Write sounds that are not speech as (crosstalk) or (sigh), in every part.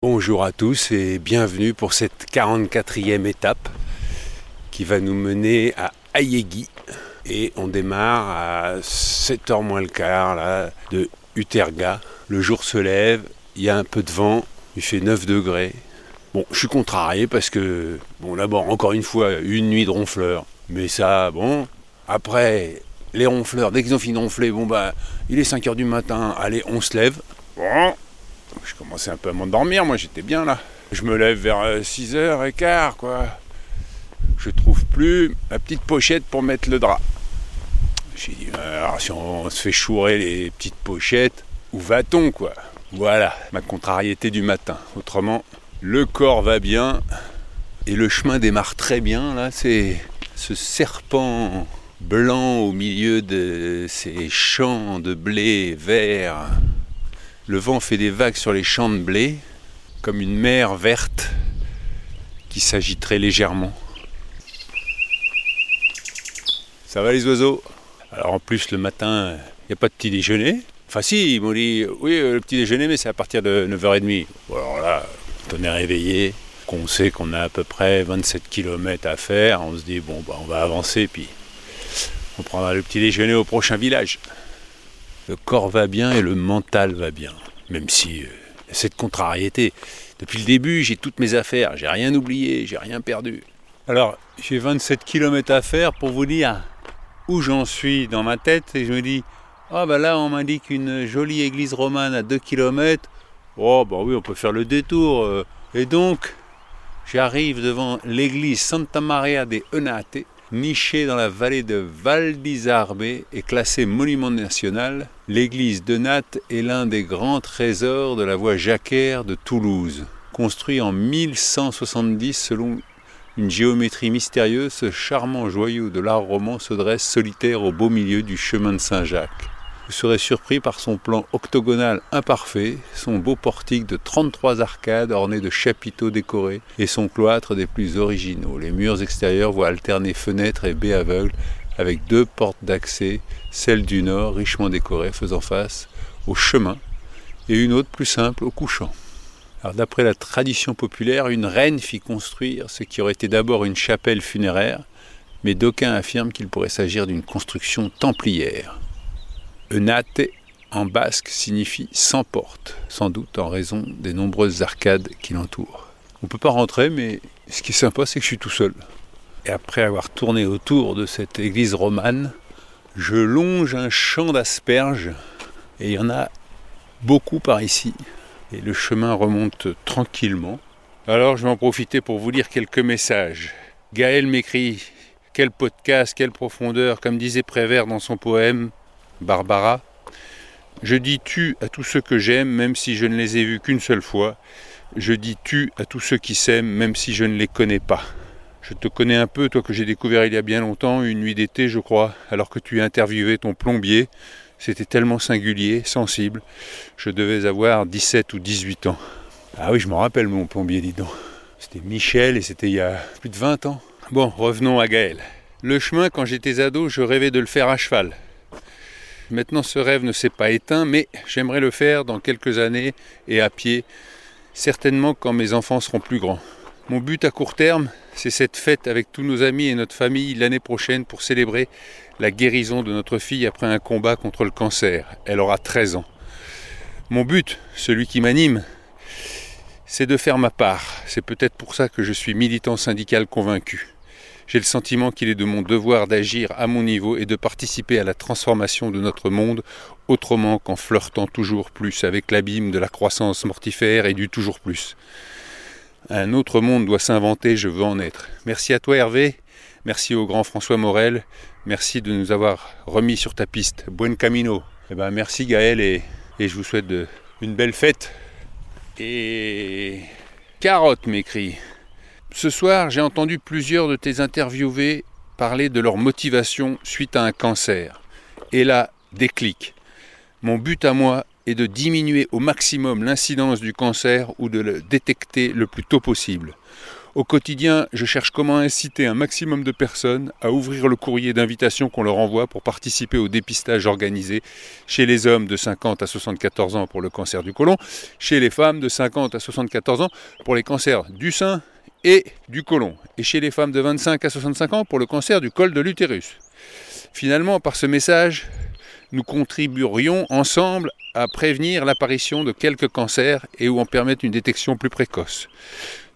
Bonjour à tous et bienvenue pour cette 44e étape qui va nous mener à Ayegui. Et on démarre à 7h moins le quart de Uterga. Le jour se lève, il y a un peu de vent, il fait 9 degrés. Bon, je suis contrarié parce que, bon, d'abord, encore une fois, une nuit de ronfleurs. Mais ça, bon, après, les ronfleurs, dès qu'ils ont fini de ronfler, bon, bah, il est 5h du matin, allez, on se lève. Je commençais un peu à m'endormir, moi j'étais bien là. Je me lève vers 6h15, euh, quoi. Je trouve plus ma petite pochette pour mettre le drap. J'ai dit, euh, alors si on se fait chourer les petites pochettes, où va-t-on, quoi? Voilà, ma contrariété du matin. Autrement, le corps va bien et le chemin démarre très bien, là, c'est ce serpent blanc au milieu de ces champs de blé vert le vent fait des vagues sur les champs de blé, comme une mer verte qui s'agiterait légèrement. Ça va les oiseaux? Alors en plus le matin, il n'y a pas de petit déjeuner. Enfin si, ils m'ont dit, oui, euh, le petit déjeuner, mais c'est à partir de 9h30. alors là, on est réveillé, qu'on sait qu'on a à peu près 27 km à faire, on se dit, bon, bah, on va avancer, puis on prendra le petit déjeuner au prochain village le corps va bien et le mental va bien. Même si euh, cette contrariété, depuis le début, j'ai toutes mes affaires, j'ai rien oublié, j'ai rien perdu. Alors, j'ai 27 km à faire pour vous dire où j'en suis dans ma tête et je me dis ah ben là on m'indique une jolie église romane à 2 km. Oh bah oui, on peut faire le détour. Euh. Et donc, j'arrive devant l'église Santa Maria de Enate, nichée dans la vallée de Val d'Isarbe et classée monument national. L'église de Natte est l'un des grands trésors de la voie jacquaire de Toulouse. Construit en 1170 selon une géométrie mystérieuse, ce charmant joyau de l'art roman se dresse solitaire au beau milieu du chemin de Saint-Jacques. Vous serez surpris par son plan octogonal imparfait, son beau portique de 33 arcades ornées de chapiteaux décorés et son cloître des plus originaux. Les murs extérieurs voient alterner fenêtres et baies aveugles avec deux portes d'accès, celle du nord richement décorée faisant face au chemin et une autre plus simple au couchant. D'après la tradition populaire, une reine fit construire ce qui aurait été d'abord une chapelle funéraire, mais d'aucuns affirment qu'il pourrait s'agir d'une construction templière. Enate en basque signifie sans porte, sans doute en raison des nombreuses arcades qui l'entourent. On ne peut pas rentrer, mais ce qui est sympa, c'est que je suis tout seul. Et après avoir tourné autour de cette église romane, je longe un champ d'asperges et il y en a beaucoup par ici. Et le chemin remonte tranquillement. Alors je vais en profiter pour vous lire quelques messages. Gaël m'écrit Quel podcast, quelle profondeur, comme disait Prévert dans son poème Barbara. Je dis tu à tous ceux que j'aime, même si je ne les ai vus qu'une seule fois. Je dis tu à tous ceux qui s'aiment, même si je ne les connais pas. Je te connais un peu, toi que j'ai découvert il y a bien longtemps, une nuit d'été, je crois, alors que tu interviewais ton plombier. C'était tellement singulier, sensible. Je devais avoir 17 ou 18 ans. Ah oui, je m'en rappelle, mon plombier, dis donc. C'était Michel et c'était il y a plus de 20 ans. Bon, revenons à Gaël. Le chemin, quand j'étais ado, je rêvais de le faire à cheval. Maintenant, ce rêve ne s'est pas éteint, mais j'aimerais le faire dans quelques années et à pied, certainement quand mes enfants seront plus grands. Mon but à court terme, c'est cette fête avec tous nos amis et notre famille l'année prochaine pour célébrer la guérison de notre fille après un combat contre le cancer. Elle aura 13 ans. Mon but, celui qui m'anime, c'est de faire ma part. C'est peut-être pour ça que je suis militant syndical convaincu. J'ai le sentiment qu'il est de mon devoir d'agir à mon niveau et de participer à la transformation de notre monde autrement qu'en flirtant toujours plus avec l'abîme de la croissance mortifère et du toujours plus. Un autre monde doit s'inventer, je veux en être. Merci à toi Hervé, merci au grand François Morel, merci de nous avoir remis sur ta piste. Buen camino. Eh ben, merci Gaël et, je vous souhaite une belle fête. Et Carotte m'écrit. Ce soir, j'ai entendu plusieurs de tes interviewés parler de leur motivation suite à un cancer. Et là, déclic. Mon but à moi est de diminuer au maximum l'incidence du cancer ou de le détecter le plus tôt possible. Au quotidien, je cherche comment inciter un maximum de personnes à ouvrir le courrier d'invitation qu'on leur envoie pour participer au dépistage organisé chez les hommes de 50 à 74 ans pour le cancer du côlon, chez les femmes de 50 à 74 ans pour les cancers du sein et du côlon, et chez les femmes de 25 à 65 ans pour le cancer du col de l'utérus. Finalement, par ce message, nous contribuerions ensemble à prévenir l'apparition de quelques cancers et ou en permettre une détection plus précoce.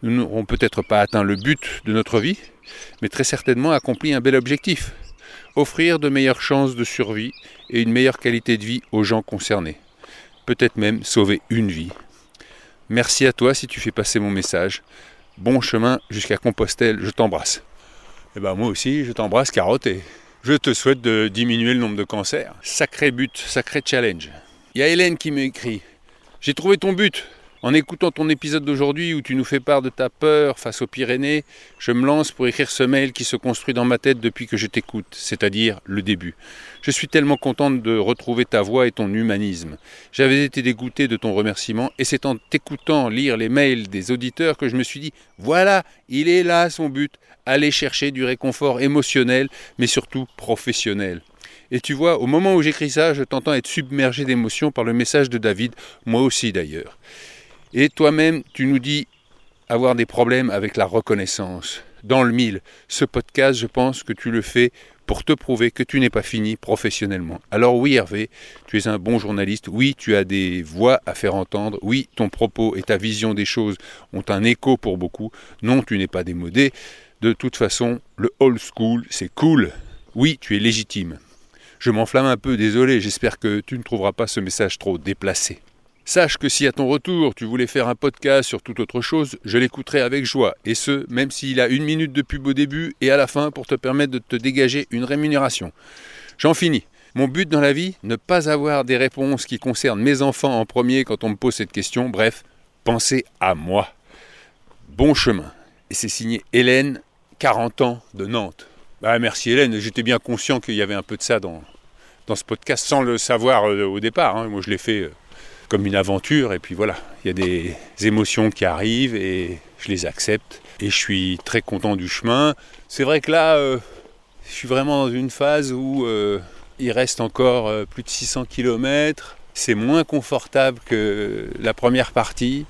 Nous n'aurons peut-être pas atteint le but de notre vie, mais très certainement accompli un bel objectif. Offrir de meilleures chances de survie et une meilleure qualité de vie aux gens concernés. Peut-être même sauver une vie. Merci à toi si tu fais passer mon message. Bon chemin jusqu'à Compostelle, je t'embrasse. Et eh ben moi aussi, je t'embrasse carotté. Je te souhaite de diminuer le nombre de cancers. Sacré but, sacré challenge. Il y a Hélène qui m'écrit. J'ai trouvé ton but. En écoutant ton épisode d'aujourd'hui où tu nous fais part de ta peur face aux Pyrénées, je me lance pour écrire ce mail qui se construit dans ma tête depuis que je t'écoute, c'est-à-dire le début. Je suis tellement contente de retrouver ta voix et ton humanisme. J'avais été dégoûté de ton remerciement et c'est en t'écoutant lire les mails des auditeurs que je me suis dit voilà, il est là son but, aller chercher du réconfort émotionnel mais surtout professionnel. Et tu vois, au moment où j'écris ça, je t'entends être submergé d'émotions par le message de David, moi aussi d'ailleurs. Et toi-même, tu nous dis avoir des problèmes avec la reconnaissance. Dans le mille, ce podcast, je pense que tu le fais pour te prouver que tu n'es pas fini professionnellement. Alors oui Hervé, tu es un bon journaliste, oui tu as des voix à faire entendre, oui ton propos et ta vision des choses ont un écho pour beaucoup, non tu n'es pas démodé, de toute façon le old school c'est cool, oui tu es légitime. Je m'enflamme un peu, désolé, j'espère que tu ne trouveras pas ce message trop déplacé. Sache que si à ton retour tu voulais faire un podcast sur toute autre chose, je l'écouterai avec joie, et ce, même s'il a une minute de pub au début et à la fin pour te permettre de te dégager une rémunération. J'en finis. Mon but dans la vie, ne pas avoir des réponses qui concernent mes enfants en premier quand on me pose cette question, bref, penser à moi. Bon chemin. Et c'est signé Hélène, 40 ans de Nantes. Bah, merci Hélène, j'étais bien conscient qu'il y avait un peu de ça dans, dans ce podcast sans le savoir euh, au départ. Hein. Moi je l'ai fait euh, comme une aventure. Et puis voilà, il y a des émotions qui arrivent et je les accepte. Et je suis très content du chemin. C'est vrai que là, euh, je suis vraiment dans une phase où euh, il reste encore euh, plus de 600 km. C'est moins confortable que la première partie.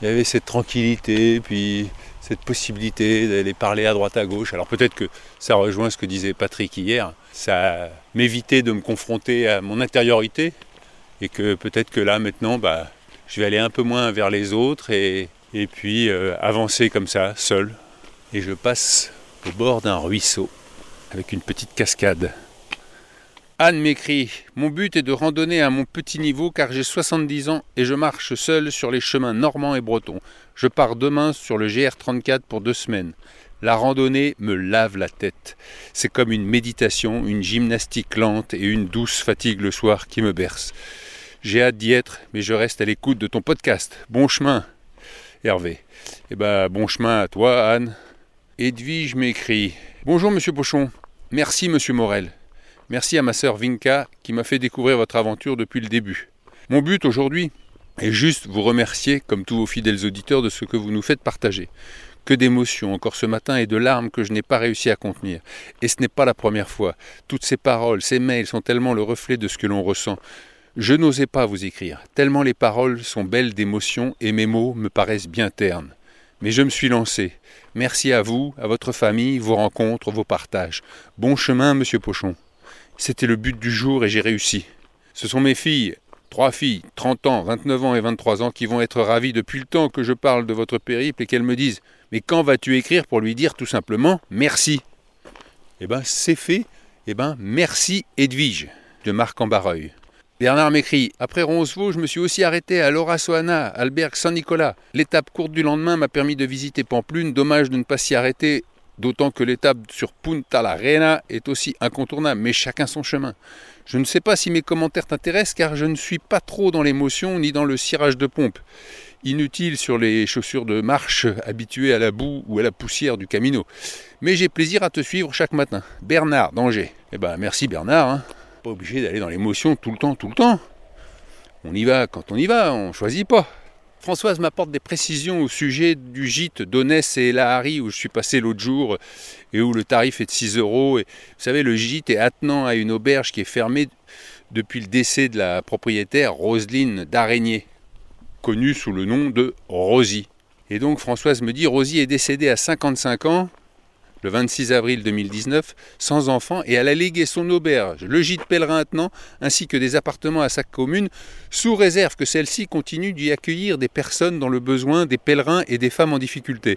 Il y avait cette tranquillité, puis cette possibilité d'aller parler à droite à gauche. Alors peut-être que ça rejoint ce que disait Patrick hier. Ça m'évitait de me confronter à mon intériorité, et que peut-être que là maintenant bah, je vais aller un peu moins vers les autres et, puis euh, avancer comme ça, seul. Et je passe au bord d'un ruisseau avec une petite cascade. Anne m'écrit Mon but est de randonner à mon petit niveau car j'ai 70 ans et je marche seul sur les chemins normands et bretons. Je pars demain sur le GR34 pour deux semaines. La randonnée me lave la tête. C'est comme une méditation, une gymnastique lente et une douce fatigue le soir qui me berce. J'ai hâte d'y être, mais je reste à l'écoute de ton podcast. Bon chemin, Hervé. Eh ben, bon chemin à toi, Anne. Edwige m'écrit Bonjour, monsieur Pochon. Merci, monsieur Morel. Merci à ma sœur Vinka qui m'a fait découvrir votre aventure depuis le début. Mon but aujourd'hui est juste vous remercier, comme tous vos fidèles auditeurs, de ce que vous nous faites partager. Que d'émotions encore ce matin et de larmes que je n'ai pas réussi à contenir. Et ce n'est pas la première fois. Toutes ces paroles, ces mails sont tellement le reflet de ce que l'on ressent. Je n'osais pas vous écrire, tellement les paroles sont belles d'émotion et mes mots me paraissent bien ternes. Mais je me suis lancé. Merci à vous, à votre famille, vos rencontres, vos partages. Bon chemin, monsieur Pochon. C'était le but du jour et j'ai réussi. Ce sont mes filles, trois filles, 30 ans, 29 ans et 23 ans, qui vont être ravies depuis le temps que je parle de votre périple et qu'elles me disent Mais quand vas-tu écrire pour lui dire tout simplement merci Eh bien, c'est fait. Eh bien, merci Edwige, de Marc Ambareuil. Bernard m'écrit Après Roncevaux, je me suis aussi arrêté à Laura Soana, Alberg Saint-Nicolas. L'étape courte du lendemain m'a permis de visiter Pamplune. Dommage de ne pas s'y arrêter, d'autant que l'étape sur Punta la Reina est aussi incontournable, mais chacun son chemin. Je ne sais pas si mes commentaires t'intéressent car je ne suis pas trop dans l'émotion ni dans le cirage de pompe. Inutile sur les chaussures de marche habituées à la boue ou à la poussière du camino. Mais j'ai plaisir à te suivre chaque matin. Bernard d'Angers. Eh ben merci Bernard. Hein obligé d'aller dans l'émotion tout le temps, tout le temps. On y va quand on y va, on choisit pas. Françoise m'apporte des précisions au sujet du gîte d'Onès et Lahari où je suis passé l'autre jour et où le tarif est de 6 euros. Et, vous savez, le gîte est attenant à une auberge qui est fermée depuis le décès de la propriétaire Roselyne d'Araignée, connue sous le nom de Rosie. Et donc Françoise me dit, Rosie est décédée à 55 ans le 26 avril 2019, sans enfant, et elle a légué son auberge, le gîte pèlerin attenant, ainsi que des appartements à sa commune, sous réserve que celle-ci continue d'y accueillir des personnes dans le besoin, des pèlerins et des femmes en difficulté.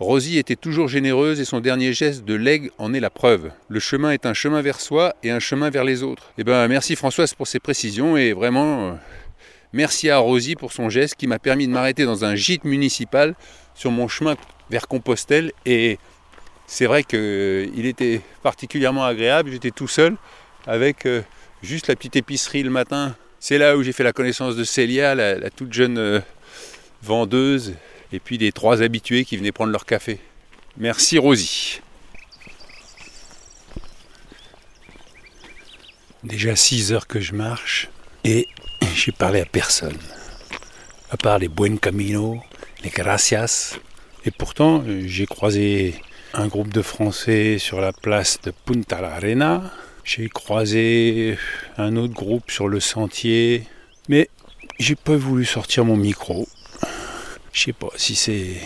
Rosie était toujours généreuse et son dernier geste de legs en est la preuve. Le chemin est un chemin vers soi et un chemin vers les autres. Eh ben, merci Françoise pour ces précisions et vraiment, euh, merci à Rosie pour son geste qui m'a permis de m'arrêter dans un gîte municipal sur mon chemin vers Compostelle et c'est vrai qu'il euh, était particulièrement agréable. J'étais tout seul avec euh, juste la petite épicerie le matin. C'est là où j'ai fait la connaissance de Célia, la, toute jeune euh, vendeuse, et puis des trois habitués qui venaient prendre leur café. Merci Rosie. Déjà 6 heures que je marche et j'ai parlé à personne. À part les buen camino, les gracias. Et pourtant, j'ai croisé un groupe de Français sur la place de Punta la Arena. J'ai croisé un autre groupe sur le sentier, mais j'ai pas voulu sortir mon micro. Je sais pas si c'est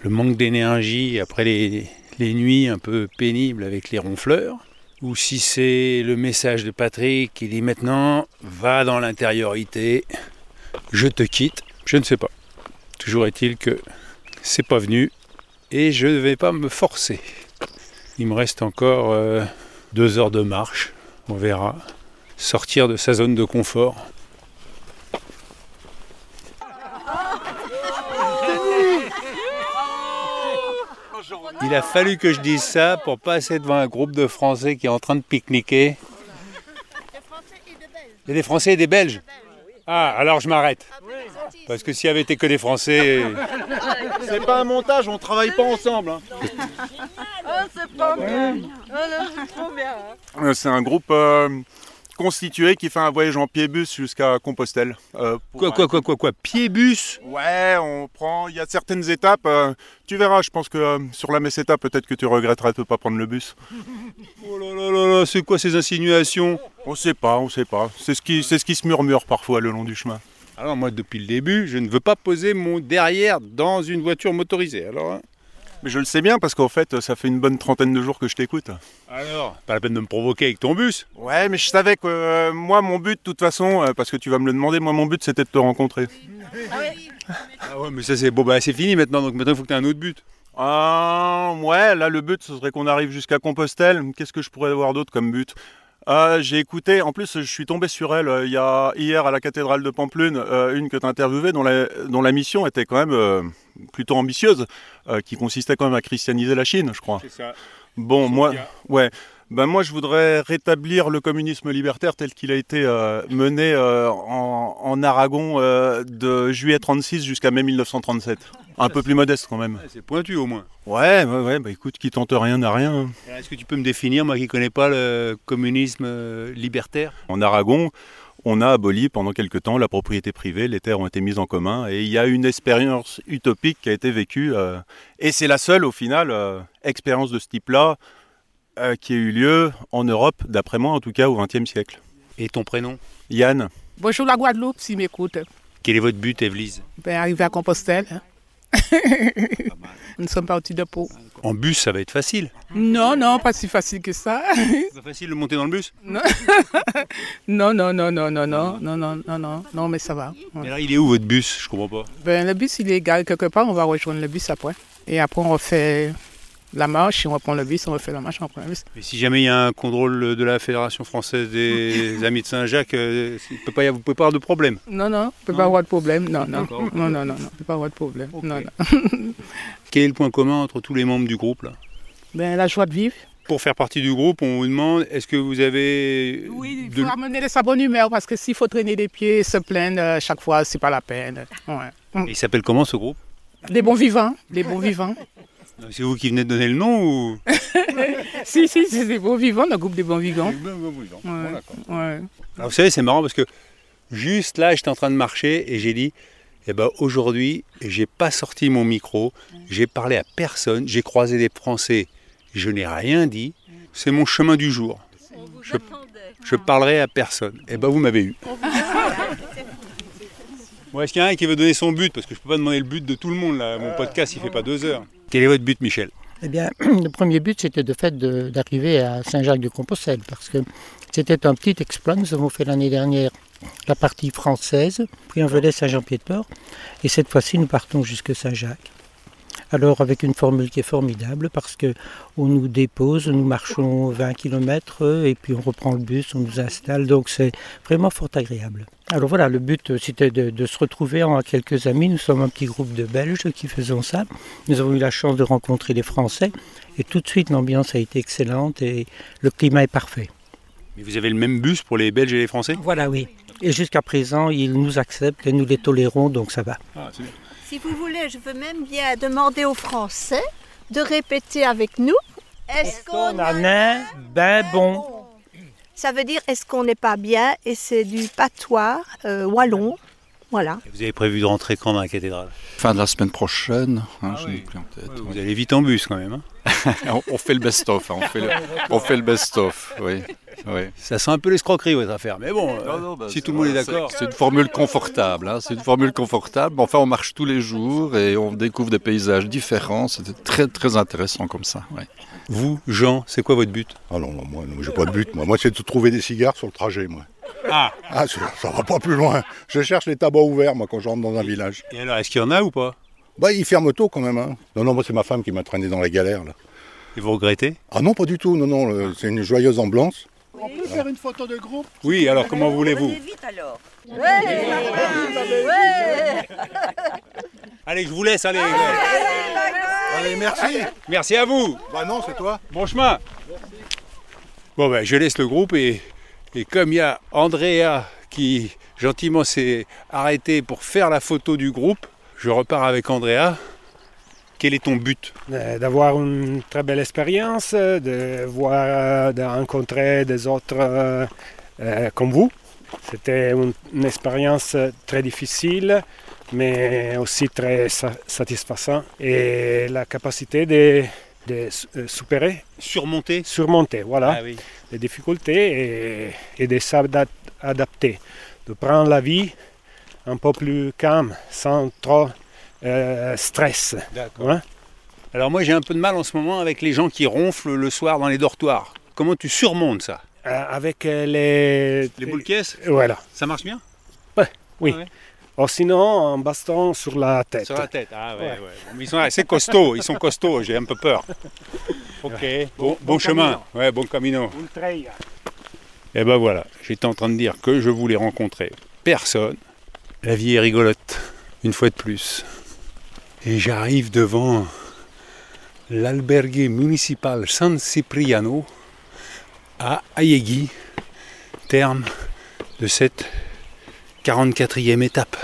le manque d'énergie après les, les nuits un peu pénibles avec les ronfleurs, ou si c'est le message de Patrick qui dit maintenant va dans l'intériorité, je te quitte, je ne sais pas. Toujours est-il que c'est pas venu et je ne vais pas me forcer. Il me reste encore euh, deux heures de marche, on verra. Sortir de sa zone de confort. Il a fallu que je dise ça pour passer devant un groupe de Français qui est en train de pique-niquer. Il y a des Français et des Belges. Ah, alors je m'arrête. Parce que s'il y avait été que des Français. C'est pas un montage, on travaille pas ensemble. Hein. Oh, c'est pas bien. Oh, c'est trop bien. Euh, c'est un groupe euh, constitué qui fait un voyage en pied-bus jusqu'à Compostelle. Euh, quoi, quoi, quoi, quoi, quoi Pied-bus? Ouais, on prend. Il y a certaines étapes. tu verras, je pense que sur la Meseta, peut-être que tu regretteras de ne pas prendre le bus. (laughs) oh là là là là, c'est quoi ces insinuations? On sait pas, on sait pas. C'est ce, qui, c'est ce qui se murmure parfois le long du chemin. Alors moi, depuis le début, je ne veux pas poser mon derrière dans une voiture motorisée. Alors, hein. Mais je le sais bien parce qu'en fait, ça fait une bonne trentaine de jours que je t'écoute. Alors, pas la peine de me provoquer avec ton bus. Ouais, mais je savais que euh, moi, mon but, de toute façon, euh, parce que tu vas me le demander, moi, mon but, c'était de te rencontrer. Ah ouais, mais ça, c'est bon, bah, c'est fini maintenant. Donc maintenant, il faut que tu aies un autre but. Ah, ouais, là, le but, ce serait qu'on arrive jusqu'à Compostelle. Qu'est-ce que je pourrais avoir d'autre comme but? Euh, j'ai écouté, en plus je suis tombé sur elle euh, il y a, hier à la cathédrale de Pamplune, euh, une que tu as interviewée dont la, dont la mission était quand même plutôt ambitieuse, qui consistait quand même à christianiser la Chine, je crois. C'est ça. Bon, moi, ouais. Ben moi, je voudrais rétablir le communisme libertaire tel qu'il a été mené en, en, Aragon de juillet 36 jusqu'à mai 1937. Un peu plus modeste quand même. C'est pointu au moins. Ouais, ouais, ouais, bah écoute, qui tente rien n'a rien. Est-ce que tu peux me définir, moi qui ne connais pas le communisme euh, libertaire? En Aragon, on a aboli pendant quelque temps la propriété privée, les terres ont été mises en commun et il y a une expérience utopique qui a été vécue. Euh, et c'est la seule, au final, euh, expérience de ce type-là qui a eu lieu en Europe, d'après moi en tout cas, au XXe siècle. Et ton prénom? Yann. Bonjour la Guadeloupe, si m'écoute. Quel est votre but, Evelyse? Ben, Arriver à Compostelle. Hein. (laughs) Nous sommes partis de Pau. En bus, ça va être facile. Non, non, pas si facile que ça. C'est facile de monter dans le bus? (laughs) Non, non, non, non, non, non, non, non, non, non, non, mais ça va. Mais là, il est où votre bus? Je comprends pas. Ben, le bus, il est égal quelque part. On va rejoindre le bus après. Et après, on refait la marche, on reprend le bus, on refait la marche, on reprend le bus. Mais si jamais il y a un contrôle de la Fédération française des (laughs) Amis de Saint-Jacques, euh, vous ne pouvez pas avoir de problème Non, non, il ne peut pas avoir de problème. Non, non, non, non, non, peut pas avoir de problème. Non, Quel est le point commun entre tous les membres du groupe là? Ben, La joie de vivre. Pour faire partie du groupe, on vous demande est-ce que vous avez. Oui, il faut amener de sa bonne humeur parce que s'il faut traîner des pieds, se plaindre euh, chaque fois, c'est pas la peine. Ouais. il s'appelle comment ce groupe? Les bons vivants. Les bons vivants. C'est vous qui venez de donner le nom ou (laughs) Si, si, c'est des bons vivants, le groupe des bons vivants. Des bons vivants. Ouais. Ouais. Alors, vous savez, c'est marrant parce que juste là, j'étais en train de marcher et j'ai dit Et ben aujourd'hui, j'ai pas sorti mon micro, j'ai parlé à personne, j'ai croisé des Français, je n'ai rien dit. C'est mon chemin du jour. Je, je parlerai à personne. Et ben vous m'avez eu. Bon, est-ce qu'il y en a un qui veut donner son but? Parce que je peux pas demander le but de tout le monde là. Mon podcast il fait pas deux heures. Quel est votre but, Michel? Eh bien, (clears throat) le premier but, c'était de fait d'arriver à Saint-Jacques-de-Compostelle, parce que c'était un petit exploit. Nous avons fait l'année dernière la partie française, puis on venait Saint-Jean-Pied-de-Port, et cette fois-ci, nous partons jusque Saint-Jacques. Alors, avec une formule qui est formidable, parce que on nous dépose, nous marchons 20 km, et puis on reprend le bus, on nous installe, donc c'est vraiment fort agréable. Alors voilà, le but, euh, c'était de, de se retrouver en quelques amis. Nous sommes un petit groupe de Belges qui faisons ça. Nous avons eu la chance de rencontrer des Français, et tout de suite, l'ambiance a été excellente, et le climat est parfait. Mais vous avez le même bus pour les Belges et les Français? Voilà, oui. Et jusqu'à présent, ils nous acceptent et nous les tolérons, donc ça va. Ah, c'est bien. Si vous voulez, je veux même bien demander aux Français de répéter avec nous. Est-ce On en a un ben bon. Ça veut dire est-ce qu'on n'est pas bien et c'est du patois euh, wallon. Voilà. Et Vous avez prévu de rentrer quand dans la cathédrale? Fin de la semaine prochaine, hein, Ah je oui. n'ai plus en tête. Vous allez vite en bus quand même. hein (laughs) on, on fait le best-of, hein, on fait le, on fait le best-of, oui. oui. Ça sent un peu l'escroquerie votre affaire, mais bon, bah, si tout le monde est d'accord. C'est une formule confortable, hein, c'est une formule confortable. Enfin, on marche tous les jours et on découvre des paysages différents. C'était très très intéressant comme ça. ouais. Vous, Jean, c'est quoi votre but? Ah non, non, moi, non, j'ai pas de but. Moi, moi c'est de trouver des cigares sur le trajet, moi. Ah Ah, ça, ça va pas plus loin. Je cherche les tabacs ouverts, moi, quand je rentre dans un village. Et alors, est-ce qu'il y en a ou pas? Bah, ils ferment tôt quand même. Hein. Non, non, moi, c'est ma femme qui m'a traîné dans la galère, là. Et vous regrettez Ah non, pas du tout. Non, non, le- c'est une joyeuse ambiance. On peut faire une photo de groupe Oui, alors comment voulez-vous vite alors. Allez, je vous laisse, allez. Allez, merci. Merci à vous. Bah non, c'est toi. Bon chemin. Bon ben, je laisse le groupe et, et comme il y a Andrea qui gentiment s'est arrêté pour faire la photo du groupe, je repars avec Andrea. Quel est ton but? Euh, D'avoir une très belle expérience, de voir, de rencontrer des autres euh, euh, comme vous. C'était une, une expérience très difficile, mais aussi très sa- satisfaisante. Et la capacité de, de euh, supérer, Surmonter? Surmonter, voilà. Ah oui. les difficultés et, et de s'adapter, de prendre la vie un peu plus calme, sans trop euh, stress. D'accord. Ouais. Alors moi j'ai un peu de mal en ce moment avec les gens qui ronflent le soir dans les dortoirs. Comment tu surmontes ça? Euh, avec euh, les... Les boules caisses? Voilà. Ça marche bien? Oui. Ah ouais. Sinon, un baston sur la tête. Sur la tête, ah ouais, Ouais. ouais. Ils sont assez costauds, ils sont costauds, j'ai un peu peur. Ok, bon, bon chemin, ouais, bon camino. Et ben voilà, j'étais en train de dire que je voulais rencontrer personne. La vie est rigolote, une fois de plus. Et j'arrive devant l'albergue municipal San Cipriano à Ayegui, terme de cette 44e étape.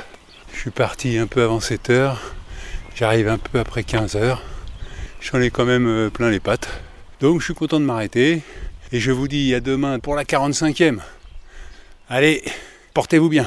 Je suis parti un peu avant 7 heures, j'arrive un peu après 15 heures. J'en ai quand même euh, plein les pattes. Donc je suis content de m'arrêter. Et je vous dis à demain pour la 45e. Allez, portez-vous bien.